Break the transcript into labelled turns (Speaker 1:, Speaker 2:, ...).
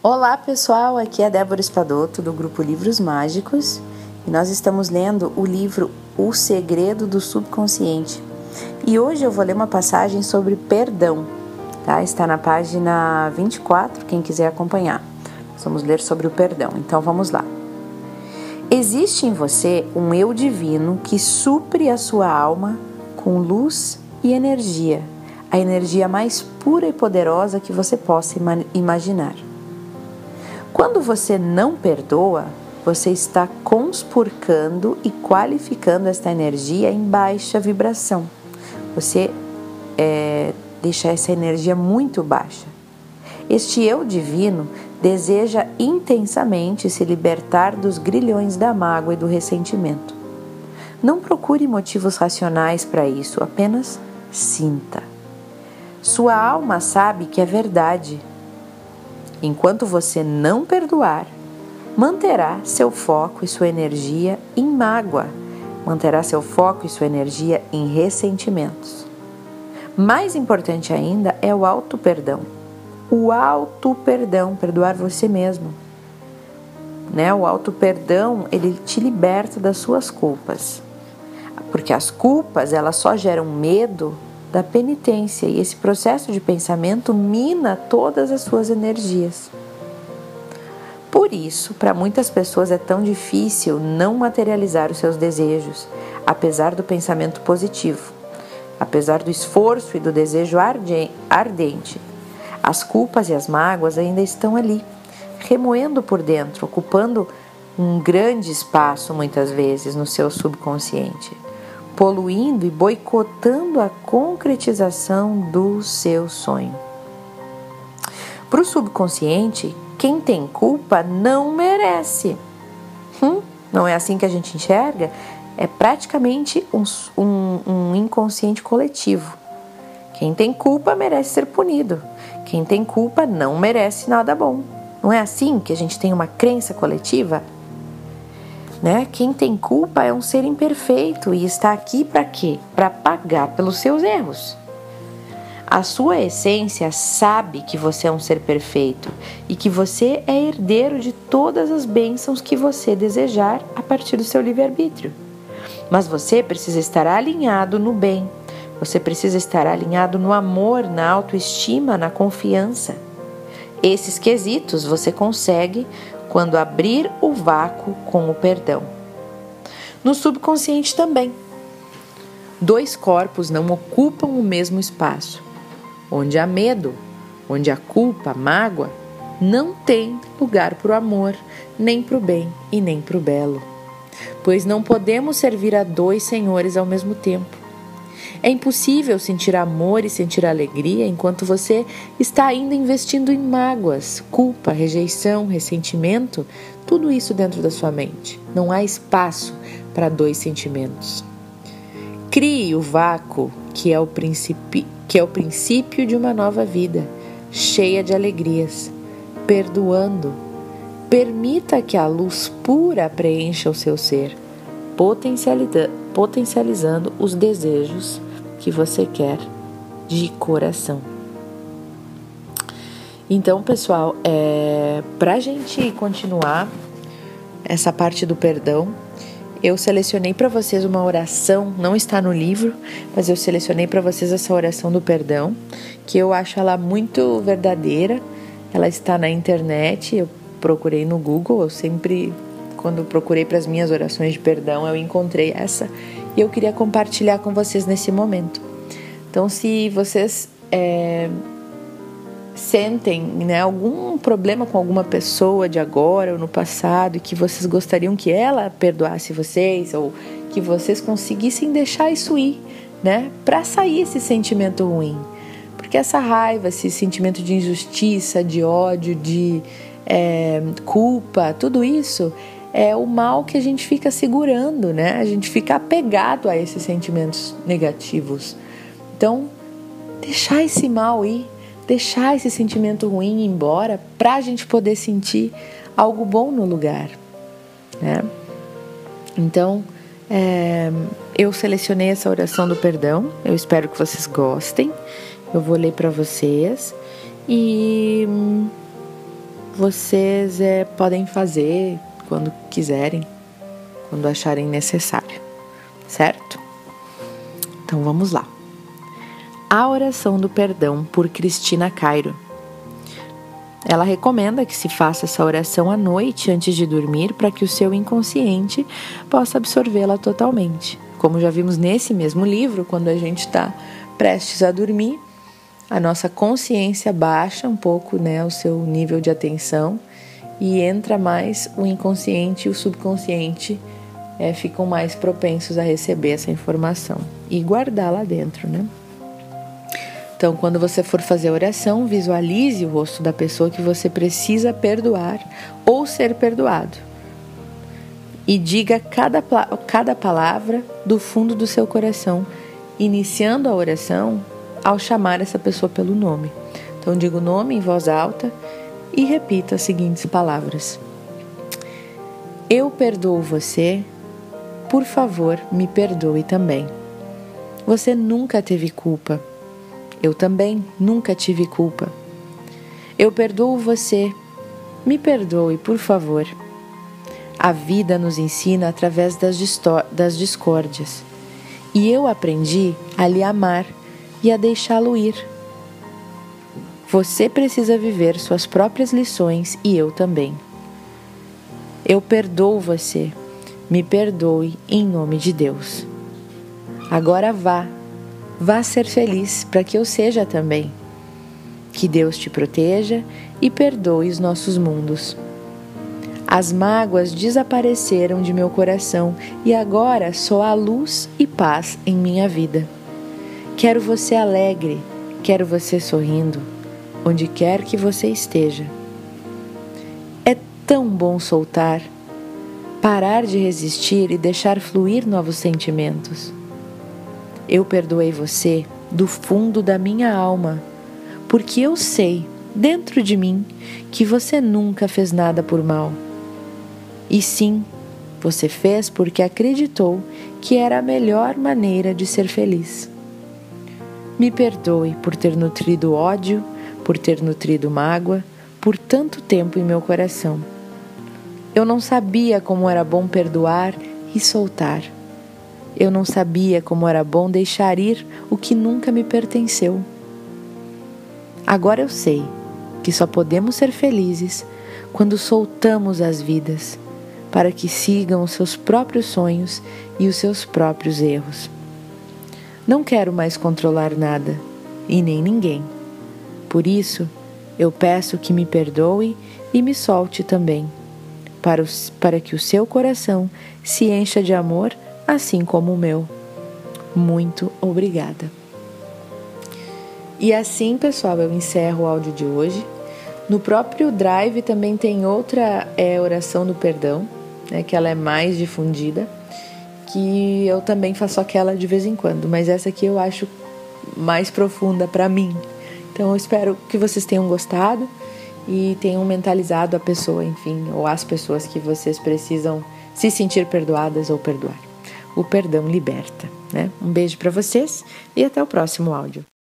Speaker 1: Olá pessoal, aqui é Débora Espadoto do grupo Livros Mágicos e nós estamos lendo o livro O Segredo do Subconsciente. E hoje eu vou ler uma passagem sobre perdão, tá? Está na página 24, quem quiser acompanhar. Vamos ler sobre o perdão, então vamos lá. Existe em você um eu divino que supre a sua alma com luz e energia, a energia mais pura e poderosa que você possa imaginar. Quando você não perdoa, você está conspurcando e qualificando esta energia em baixa vibração. Você é, deixa essa energia muito baixa. Este eu divino deseja intensamente se libertar dos grilhões da mágoa e do ressentimento. Não procure motivos racionais para isso, apenas sinta. Sua alma sabe que é verdade. Enquanto você não perdoar, manterá seu foco e sua energia em mágoa, manterá seu foco e sua energia em ressentimentos. Mais importante ainda é o auto-perdão o auto perdão, perdoar você mesmo. Né? O auto perdão, ele te liberta das suas culpas. Porque as culpas, elas só geram medo da penitência. E esse processo de pensamento mina todas as suas energias. Por isso, para muitas pessoas é tão difícil não materializar os seus desejos, apesar do pensamento positivo, apesar do esforço e do desejo ardente. As culpas e as mágoas ainda estão ali, remoendo por dentro, ocupando um grande espaço muitas vezes no seu subconsciente, poluindo e boicotando a concretização do seu sonho. Para o subconsciente, quem tem culpa não merece. Hum, não é assim que a gente enxerga? É praticamente um, um, um inconsciente coletivo. Quem tem culpa merece ser punido. Quem tem culpa não merece nada bom. Não é assim que a gente tem uma crença coletiva? Né? Quem tem culpa é um ser imperfeito e está aqui para quê? Para pagar pelos seus erros. A sua essência sabe que você é um ser perfeito e que você é herdeiro de todas as bênçãos que você desejar a partir do seu livre-arbítrio. Mas você precisa estar alinhado no bem, você precisa estar alinhado no amor, na autoestima, na confiança. Esses quesitos você consegue quando abrir o vácuo com o perdão. No subconsciente também. Dois corpos não ocupam o mesmo espaço. Onde há medo, onde há culpa, mágoa, não tem lugar para o amor, nem para o bem e nem para o belo. Pois não podemos servir a dois senhores ao mesmo tempo. É impossível sentir amor e sentir alegria enquanto você está ainda investindo em mágoas, culpa, rejeição, ressentimento, tudo isso dentro da sua mente. Não há espaço para dois sentimentos. Crie o vácuo que é o princípio, que é o princípio de uma nova vida, cheia de alegrias, perdoando. Permita que a luz pura preencha o seu ser, potencializando os desejos que você quer de coração. Então, pessoal, é, para a gente continuar essa parte do perdão, eu selecionei para vocês uma oração, não está no livro, mas eu selecionei para vocês essa oração do perdão, que eu acho ela muito verdadeira. Ela está na internet, eu procurei no Google, eu sempre quando procurei para as minhas orações de perdão, eu encontrei essa e eu queria compartilhar com vocês nesse momento. Então, se vocês é, sentem né, algum problema com alguma pessoa de agora ou no passado e que vocês gostariam que ela perdoasse vocês ou que vocês conseguissem deixar isso ir, né, para sair esse sentimento ruim. Porque essa raiva, esse sentimento de injustiça, de ódio, de é, culpa, tudo isso é o mal que a gente fica segurando, né? A gente fica apegado a esses sentimentos negativos. Então, deixar esse mal ir, deixar esse sentimento ruim embora para a gente poder sentir algo bom no lugar, né? Então, é, eu selecionei essa oração do perdão. Eu espero que vocês gostem. Eu vou ler para vocês e vocês é, podem fazer quando quiserem, quando acharem necessário, certo? Então vamos lá. A oração do perdão por Cristina Cairo. Ela recomenda que se faça essa oração à noite antes de dormir para que o seu inconsciente possa absorvê-la totalmente. Como já vimos nesse mesmo livro, quando a gente está prestes a dormir, a nossa consciência baixa um pouco né, o seu nível de atenção e entra mais o inconsciente e o subconsciente é, ficam mais propensos a receber essa informação e guardar lá dentro, né? Então, quando você for fazer a oração, visualize o rosto da pessoa que você precisa perdoar ou ser perdoado. E diga cada, cada palavra do fundo do seu coração, iniciando a oração ao chamar essa pessoa pelo nome. Então, diga o nome em voz alta e repita as seguintes palavras: Eu perdoo você, por favor, me perdoe também. Você nunca teve culpa eu também nunca tive culpa. Eu perdoo você. Me perdoe, por favor. A vida nos ensina através das, das discórdias. E eu aprendi a lhe amar e a deixá-lo ir. Você precisa viver suas próprias lições e eu também. Eu perdoo você. Me perdoe em nome de Deus. Agora vá Vá ser feliz para que eu seja também. Que Deus te proteja e perdoe os nossos mundos. As mágoas desapareceram de meu coração e agora só há luz e paz em minha vida. Quero você alegre, quero você sorrindo, onde quer que você esteja. É tão bom soltar, parar de resistir e deixar fluir novos sentimentos. Eu perdoei você do fundo da minha alma, porque eu sei, dentro de mim, que você nunca fez nada por mal. E sim, você fez porque acreditou que era a melhor maneira de ser feliz. Me perdoe por ter nutrido ódio, por ter nutrido mágoa, por tanto tempo em meu coração. Eu não sabia como era bom perdoar e soltar. Eu não sabia como era bom deixar ir o que nunca me pertenceu. Agora eu sei que só podemos ser felizes quando soltamos as vidas para que sigam os seus próprios sonhos e os seus próprios erros. Não quero mais controlar nada e nem ninguém. Por isso, eu peço que me perdoe e me solte também, para, os, para que o seu coração se encha de amor assim como o meu. Muito obrigada. E assim, pessoal, eu encerro o áudio de hoje. No próprio Drive também tem outra é, oração do perdão, né, que ela é mais difundida, que eu também faço aquela de vez em quando, mas essa aqui eu acho mais profunda para mim. Então eu espero que vocês tenham gostado e tenham mentalizado a pessoa, enfim, ou as pessoas que vocês precisam se sentir perdoadas ou perdoar o perdão liberta. Né? Um beijo para vocês e até o próximo áudio.